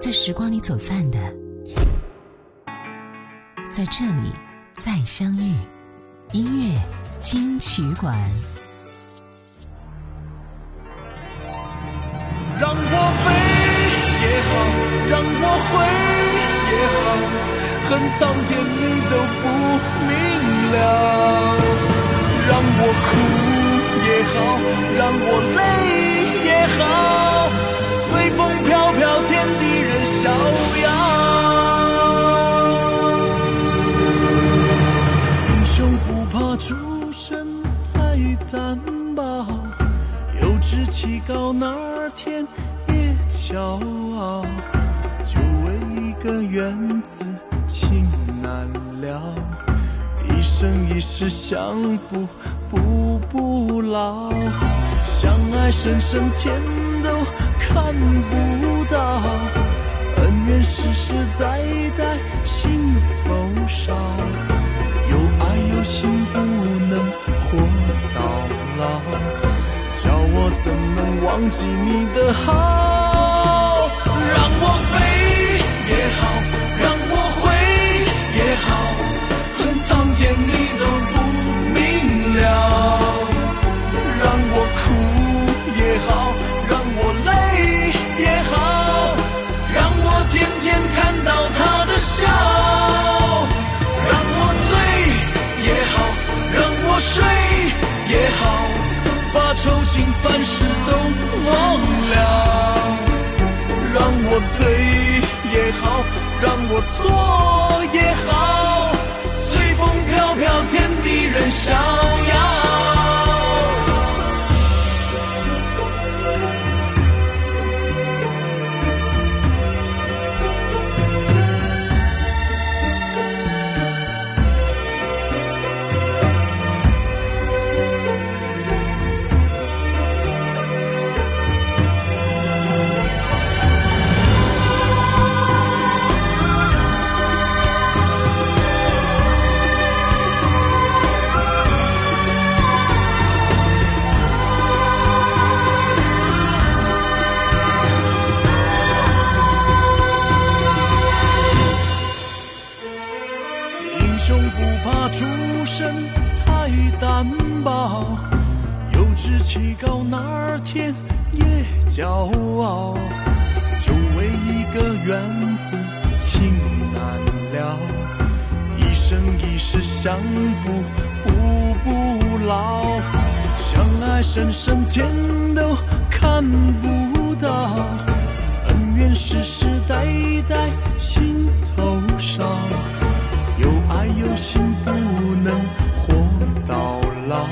在时光里走散的，在这里再相遇。音乐金曲馆。让我悲也好，让我悔也好，恨苍天你都不明了。让我哭也好，让我泪也好，随风飘飘，天地逍遥。英雄不怕出身太单薄，有志气高哪天也骄傲。就为一个缘字情难了，一生一世相补补不牢。相爱深深天都看不到，愿世世代代心头烧。有爱有心不能活到老，叫我怎能忘记你的好？让我笑。让我醉也好，让我睡也好，把愁情烦事都忘了。让我对也好，让我错也好，随风飘飘，天地任逍遥。深深天都看不到，恩怨世世代代心头烧。有爱有心不能活到老，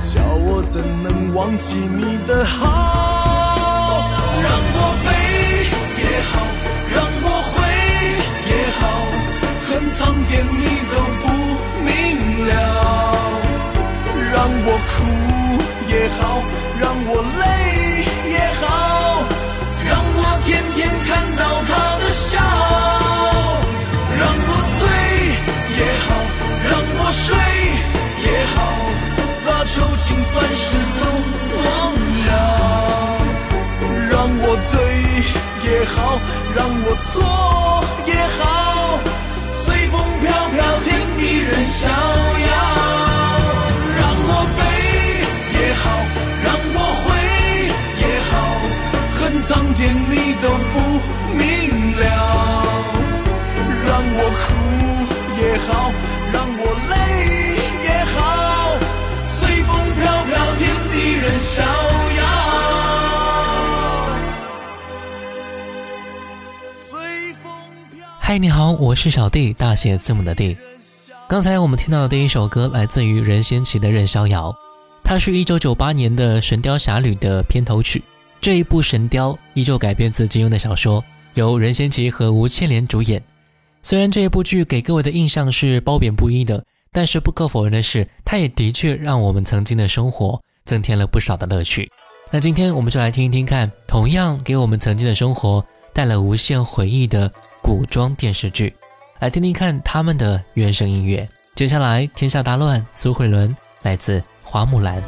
叫我怎能忘记你的好？让我悲也好，让我悔也好，恨苍天也好，让我累也好，让我天天看到他的笑。让我醉也好，让我睡也好，把愁情烦事都忘了。让我对也好，让我错也好，随风飘飘，天地任逍遥。恨苍天你都不明了。让我哭也好，让我泪也好，随风飘飘，天地任逍遥。随风飘。嗨，你好，我是小弟，大写字母的弟。刚才我们听到的第一首歌来自于任贤齐的《任逍遥》，它是一九九八年的《神雕侠侣》的片头曲。这一部《神雕》依旧改编自金庸的小说，由任贤齐和吴千莲主演。虽然这一部剧给各位的印象是褒贬不一的，但是不可否认的是，它也的确让我们曾经的生活增添了不少的乐趣。那今天我们就来听一听看，同样给我们曾经的生活带来无限回忆的古装电视剧，来听听看他们的原声音乐。接下来，天下大乱，苏慧伦来自《花木兰》。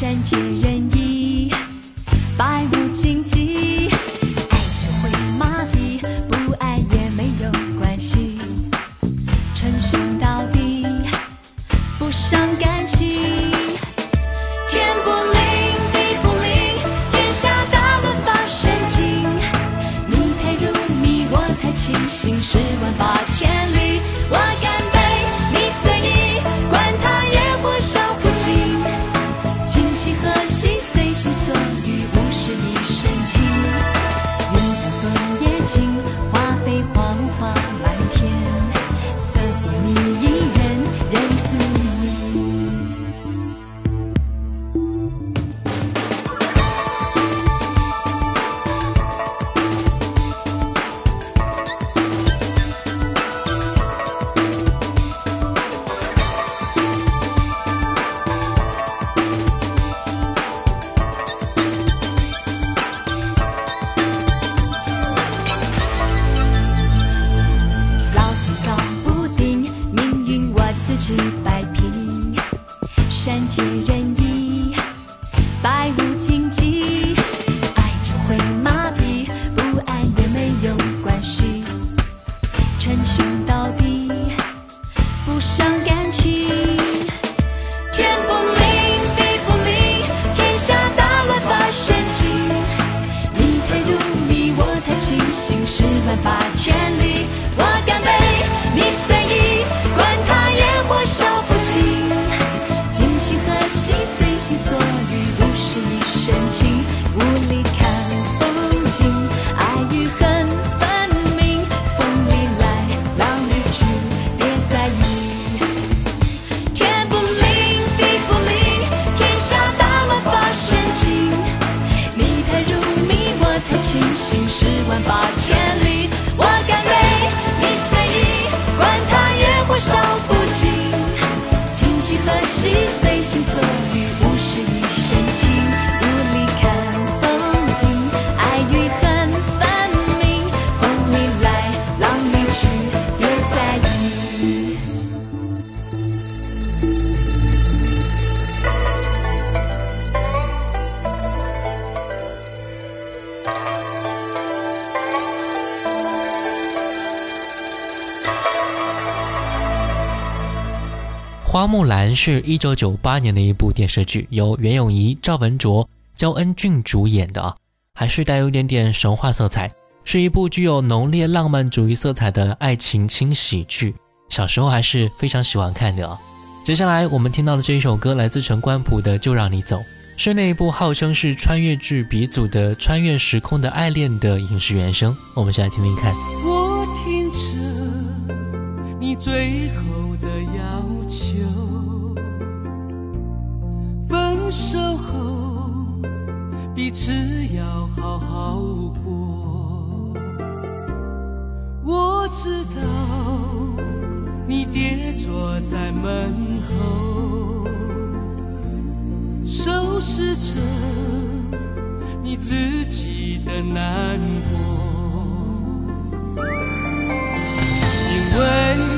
善解人意，百无禁忌。几百平，山间。花木兰是一九九八年的一部电视剧，由袁咏仪、赵文卓、焦恩俊主演的啊，还是带有一点点神话色彩，是一部具有浓烈浪漫主义色彩的爱情轻喜剧。小时候还是非常喜欢看的啊。接下来我们听到的这一首歌来自陈冠甫的《就让你走》，是那一部号称是穿越剧鼻祖的《穿越时空的爱恋》的影视原声。我们先来听听看。我听着你最后的要求，分手后彼此要好好过。我知道你跌坐在门后，收拾着你自己的难过。因为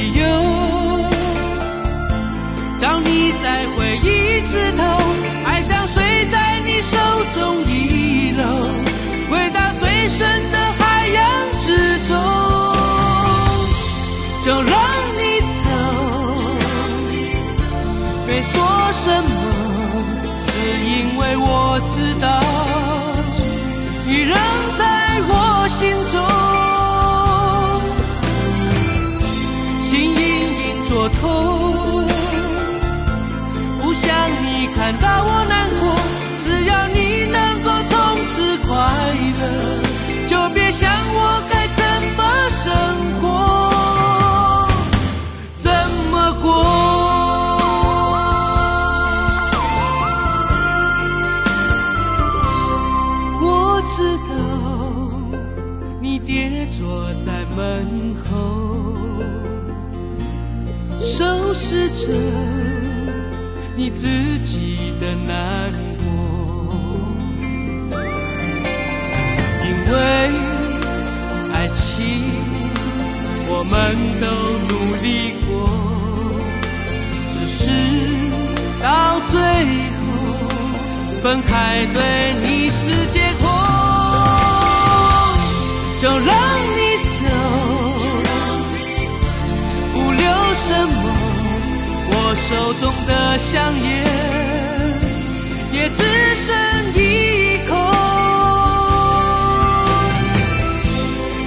就让你走，没说什么，只因为我知道你仍收拾着你自己的难过，因为爱情我们都努力过，只是到最后分开对你是解脱，就让什么。我手中的香烟也只剩一口，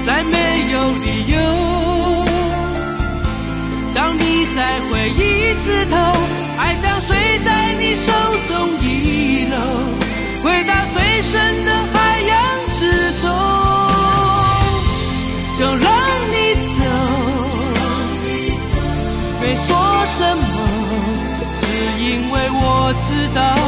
再没有理由让你在回忆枝头，爱像水在你手中遗漏，回到最深的我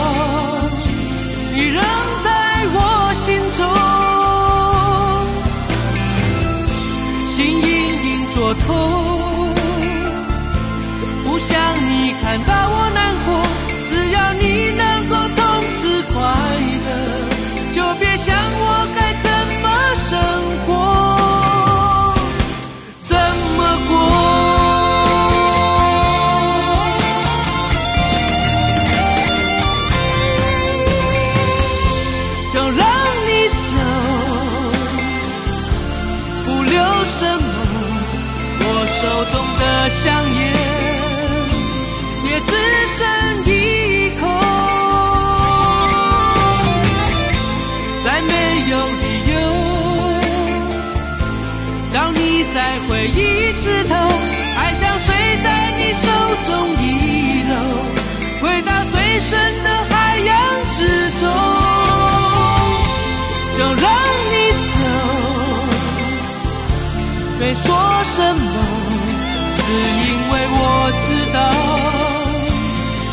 我知道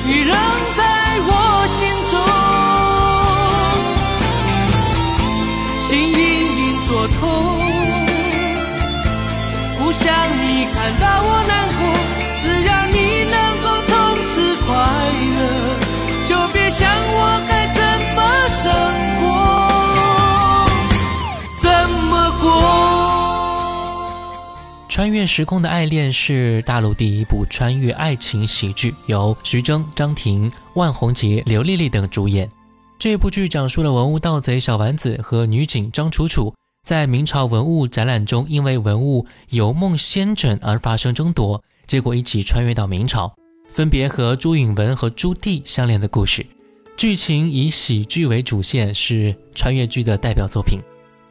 你仍穿越时空的爱恋是大陆第一部穿越爱情喜剧，由徐峥、张庭、万宏杰、刘丽丽等主演。这部剧讲述了文物盗贼小丸子和女警张楚楚在明朝文物展览中，因为文物游梦仙枕而发生争夺，结果一起穿越到明朝，分别和朱允文和朱棣相连的故事。剧情以喜剧为主线，是穿越剧的代表作品。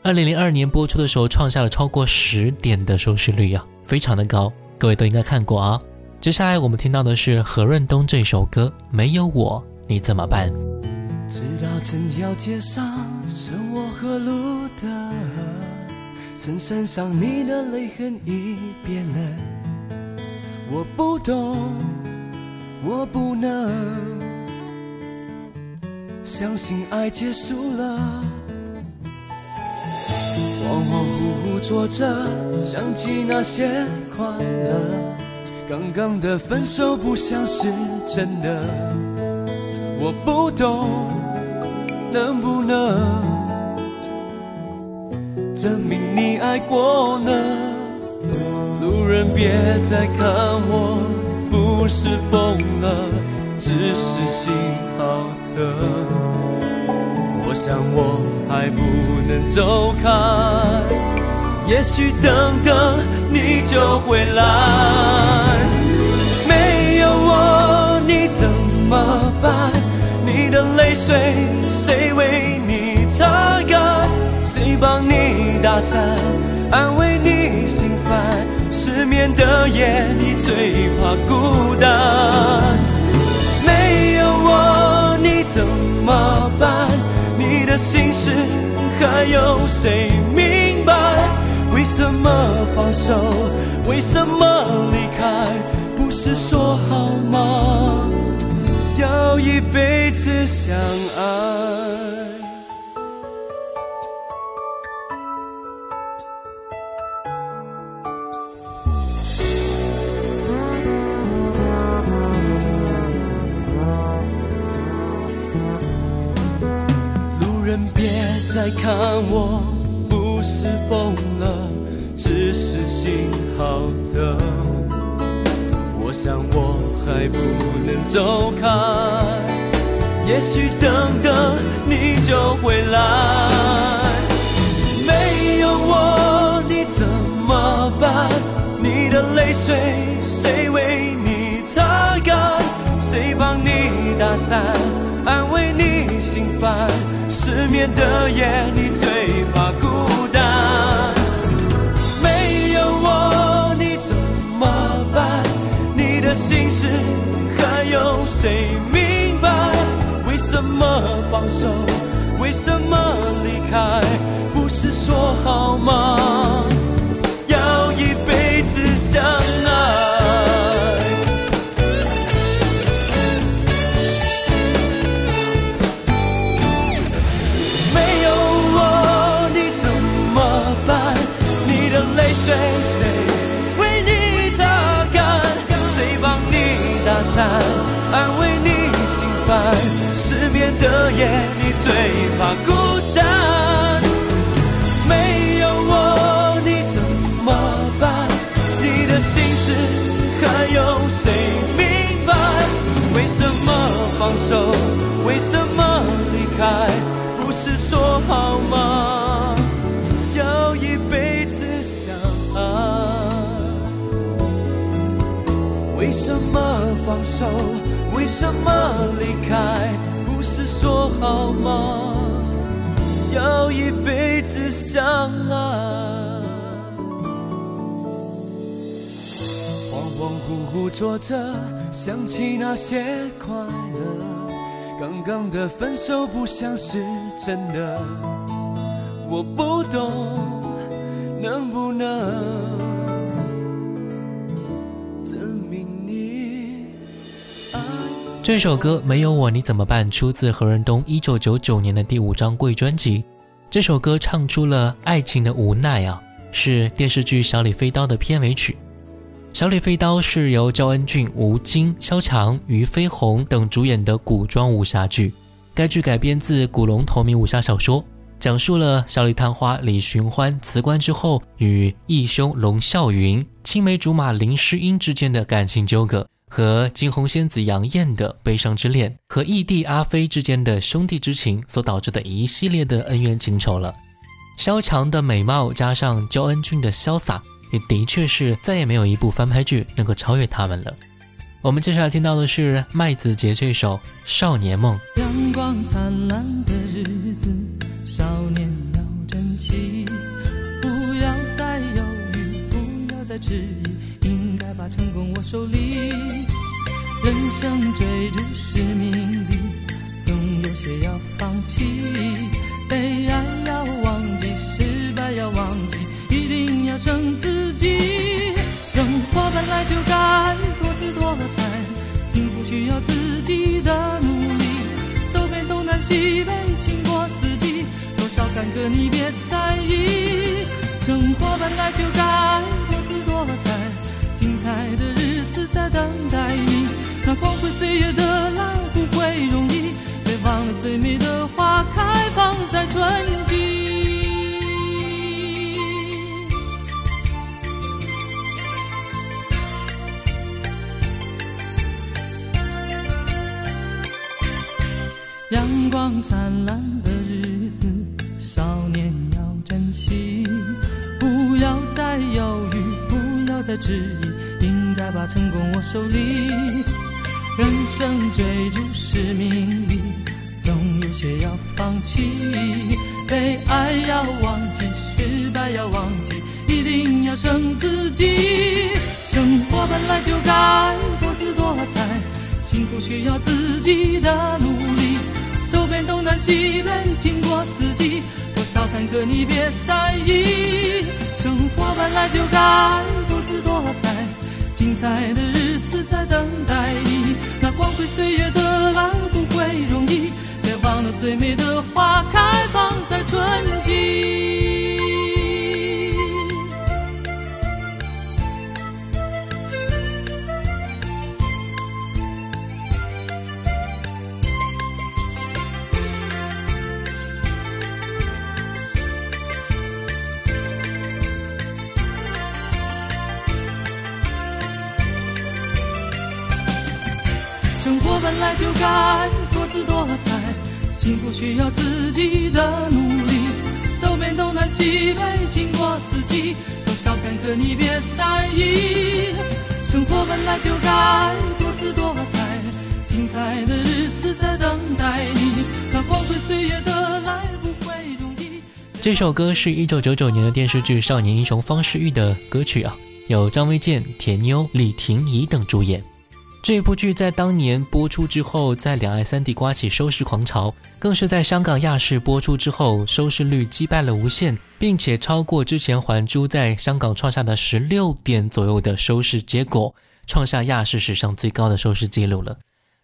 二零零二年播出的时候，创下了超过十点的收视率啊，非常的高，各位都应该看过啊。接下来我们听到的是何润东这首歌《没有我你怎么办》。直到整条街上剩我和路的，衬衫上你的泪痕已变了。我不懂，我不能相信爱结束了。恍恍惚惚坐着，想起那些快乐。刚刚的分手不像是真的，我不懂，能不能证明你爱过呢？路人别再看我，不是疯了，只是心好疼。我想我还不能走开，也许等等你就回来。没有我你怎么办？你的泪水谁为你擦干？谁帮你打伞，安慰你心烦？失眠的夜你最怕孤单。没有我你怎么办？的心事还有谁明白？为什么放手？为什么离开？不是说好吗？要一辈子相爱。别再看我，不是疯了，只是心好疼。我想我还不能走开，也许等等你就回来。没有我你怎么办？你的泪水谁为你擦干？谁帮你打伞，安慰你心烦？失眠的夜，你最怕孤单。没有我你怎么办？你的心事还有谁明白？为什么放手？为什么离开？不是说好吗？要一辈子相为什么离开？不是说好吗？要一辈子相爱。恍恍惚惚坐着，想起那些快乐。刚刚的分手不像是真的，我不懂，这首歌《没有我你怎么办》出自何润东一九九九年的第五张贵专辑。这首歌唱出了爱情的无奈啊，是电视剧《小李飞刀》的片尾曲。《小李飞刀》是由焦恩俊、吴京、萧蔷、俞飞鸿等主演的古装武侠剧。该剧改编自古龙同名武侠小说，讲述了小李探花李寻欢辞官之后与义兄龙啸云、青梅竹马林诗音之间的感情纠葛。和惊鸿仙子杨艳的悲伤之恋，和义弟阿飞之间的兄弟之情所导致的一系列的恩怨情仇了。萧蔷的美貌加上焦恩俊的潇洒，也的确是再也没有一部翻拍剧能够超越他们了。我们接下来听到的是麦子杰这首《少年梦》。阳光灿烂的日子，少年要珍惜，不要再犹豫，不要再迟疑，把成功握手里。人生追逐是命里，总有些要放弃，被爱要忘记，失败要忘记，一定要胜自己。生活本来就该多姿多彩，幸福需要自己的努力。走遍东南西北，经过四季，多少坎坷你别在意。生活本来就该，彩的日子在等待你。那光辉岁月的来不会容易，别忘了最美的花开放在春季。阳光灿烂的日子，少年要珍惜，不要再犹豫，不要再迟疑，再把成功握手里。人生追逐是命里，总有些要放弃，被爱要忘记，失败要忘记，一定要胜自己。生活本来就该多姿多彩，幸福需要自己的努力。走遍东南西北，经过四季，多少坎坷你别在意。生活本来就该多姿多彩，精彩的日子在等待你。那光辉岁月的来不会容易，别忘了最美的花开放在春季。生活本来就该多姿多彩，幸福需要自己的努力。走遍东南西北，经过四季，多少坎坷你别在意。生活本来就该多姿多彩，精彩的日子在等待你。那光辉岁月的来不会容易。这首歌是一九九九年的电视剧《少年英雄方世玉》的歌曲啊，有张卫健、铁妞、李婷宜等主演。这部剧在当年播出之后，在两岸三地刮起收视狂潮，更是在香港亚视播出之后，收视率击败了无线，并且超过之前《还珠》在香港创下的十六点左右的收视结果，创下亚视史上最高的收视记录了。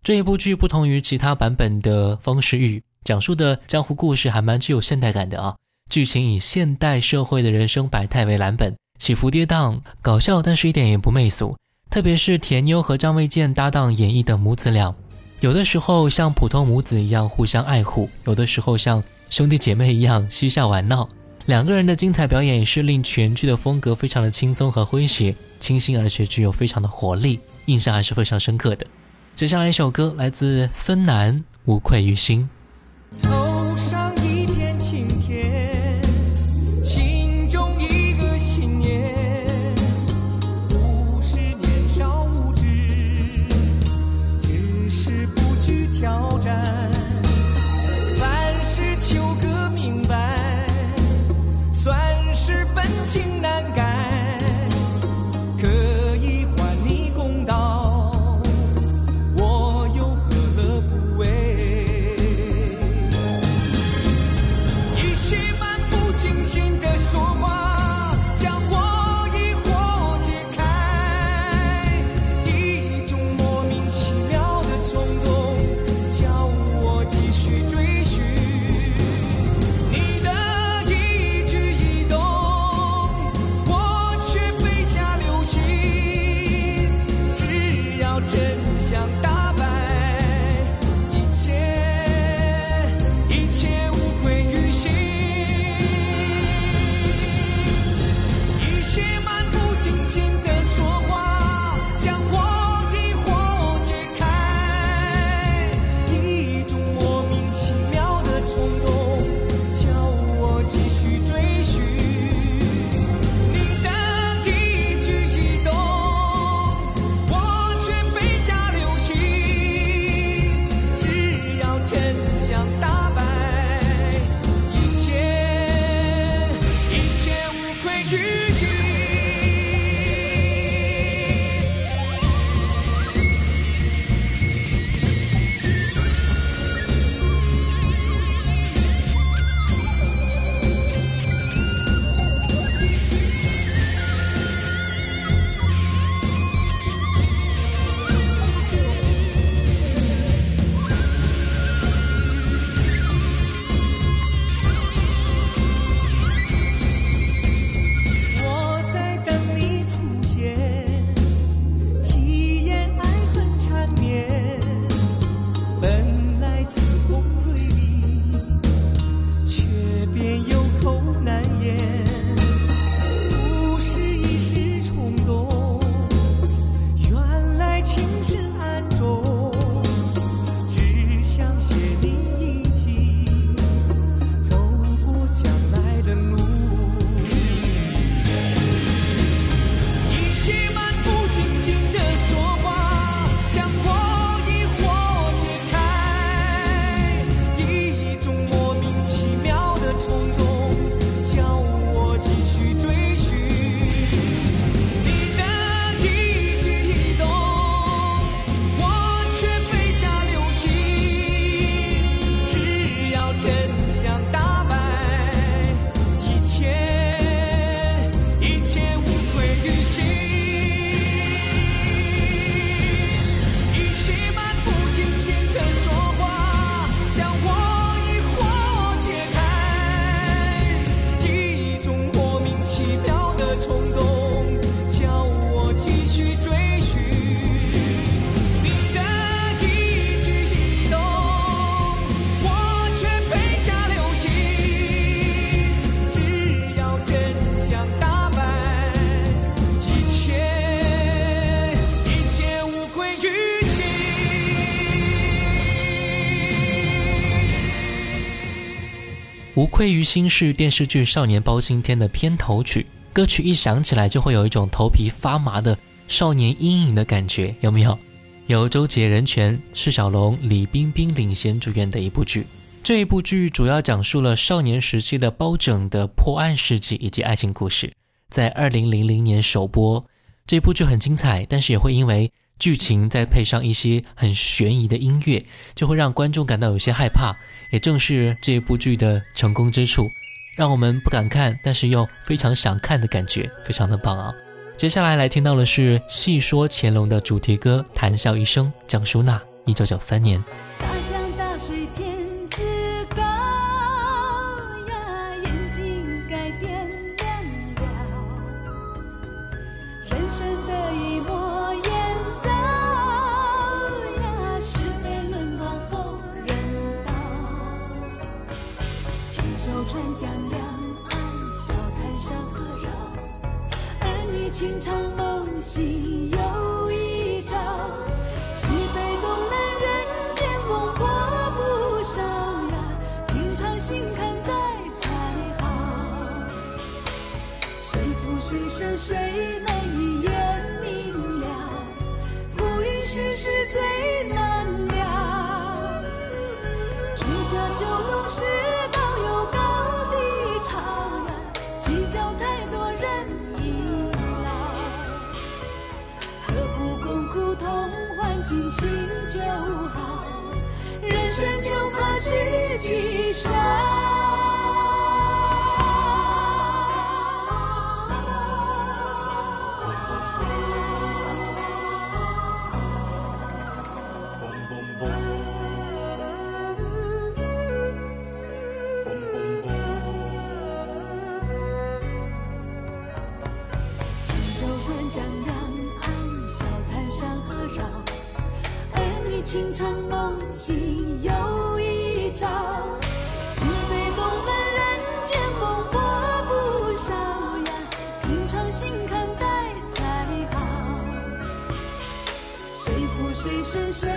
这一部剧不同于其他版本的《方世玉》，讲述的江湖故事还蛮具有现代感的啊，剧情以现代社会的人生百态为蓝本，起伏跌宕，搞笑，但是一点也不媚俗。特别是田妞和张卫健搭档演绎的母子俩，有的时候像普通母子一样互相爱护，有的时候像兄弟姐妹一样嬉笑玩闹。两个人的精彩表演也是令全剧的风格非常的轻松和诙谐，清新而且具有非常的活力，印象还是非常深刻的。接下来一首歌来自孙楠，《无愧于心》。无愧于心是电视剧《少年包青天》的片头曲，歌曲一响起来就会有一种头皮发麻的少年阴影的感觉，有没有？由周杰、任泉、释小龙、李冰冰领衔主演的一部剧。这一部剧主要讲述了少年时期的包拯的破案事迹以及爱情故事，在二零零零年首播。这部剧很精彩，但是也会因为剧情再配上一些很悬疑的音乐，就会让观众感到有些害怕。也正是这部剧的成功之处，让我们不敢看，但是又非常想看的感觉，非常的棒啊！接下来来听到的是《戏说乾隆》的主题歌《谈笑一生》，蒋淑娜，一九九三年。川江两岸，笑谈山河绕。儿女情长梦醒又一朝。西北东南人间风波不少呀，平常心看待才好。谁负谁胜谁能一眼明了？浮云世事最难料。春夏秋冬世尽心就好。人生就怕知己少。情长梦醒又一朝。西北东南人间风波不少呀，平常心看待才好。谁负谁胜谁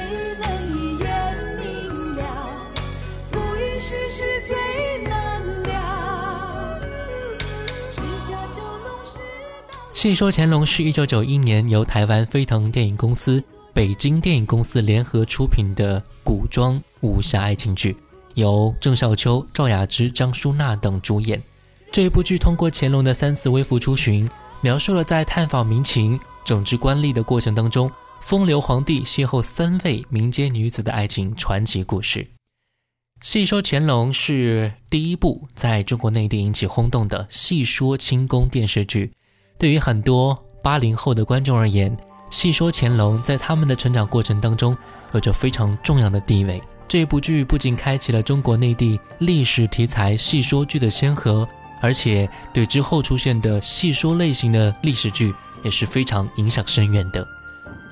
能一眼明了？浮云世事最难料。春夏秋冬世道。《戏说乾隆》是一九九一年由台湾飞腾电影公司、北京电影公司联合出品的古装武侠爱情剧，由郑少秋、赵雅芝、张淑娜等主演。这一部剧通过乾隆的三次微服出巡，描述了在探访民情、整治官吏的过程当中，风流皇帝邂逅三位民间女子的爱情传奇故事。《戏说乾隆》是第一部在中国内地引起轰动的戏说清宫电视剧。对于很多八零后的观众而言，《戏说乾隆》在他们的成长过程当中有着非常重要的地位。这部剧不仅开启了中国内地历史题材戏说剧的先河，而且对之后出现的戏说类型的历史剧也是非常影响深远的。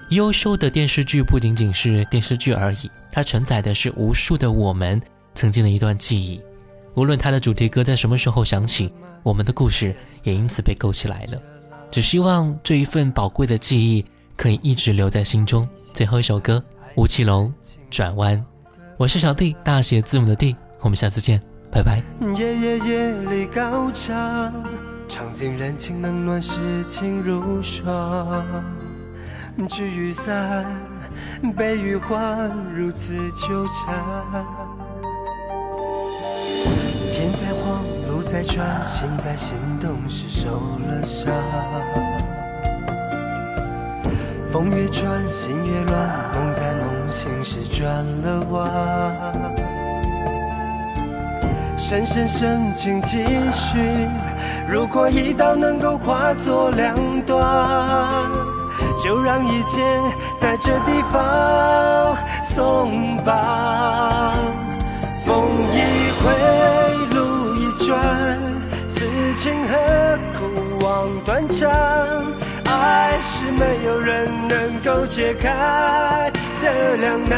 优秀的电视剧不仅仅是电视剧而已，它承载的是无数的我们曾经的一段记忆。无论它的主题歌在什么时候响起，我们的故事也因此被勾起来了。只希望这一份宝贵的记忆可以一直留在心中。最后一首歌，吴奇隆《转弯》。我是小弟，大写字母的弟。我们下次见，拜拜。夜夜夜里高唱，唱尽人情冷暖，世情如霜。聚雨散，悲与欢，如此纠缠。天在晃，路在转，心在心动时受了伤。风越转，心越乱，梦在梦醒时转了弯。深深深情继续，如果一刀能够化作两段，就让一切在这地方松绑。风一回，路一转，此情何苦望断肠？爱是没有人能够解开的两难。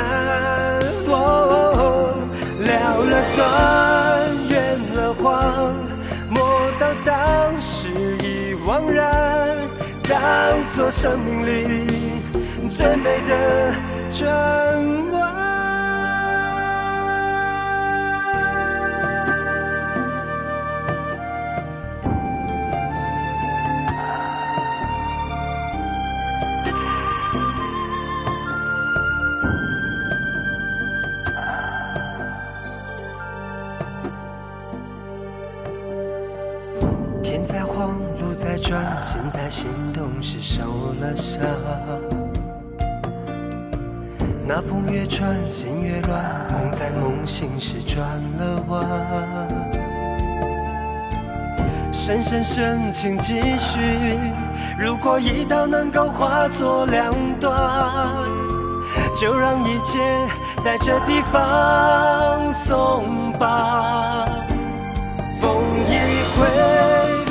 哦，了了断，圆了谎，莫道当时已惘然，当作生命里最美的转弯。受了伤。那风越穿，心越乱，梦在梦醒时转了弯。深深深情继续，如果一刀能够化作两断，就让一切在这地方松绑。风一回，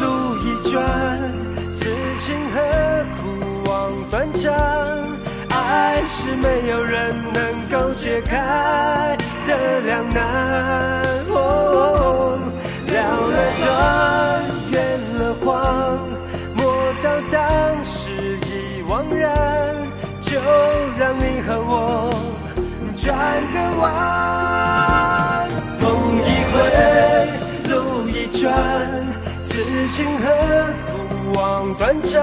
路一转，是没有人能够解开的两难。哦，了了断，圆了谎，莫道当时已惘然，就让你和我转个弯。风一回，路一转，此情何苦望断肠？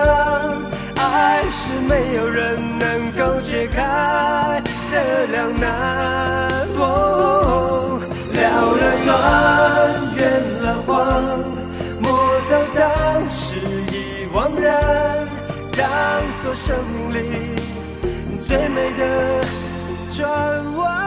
爱是没有人能够解开的两难。哦，了了断，圆了谎，莫到当时已惘然，当作生命里最美的转弯。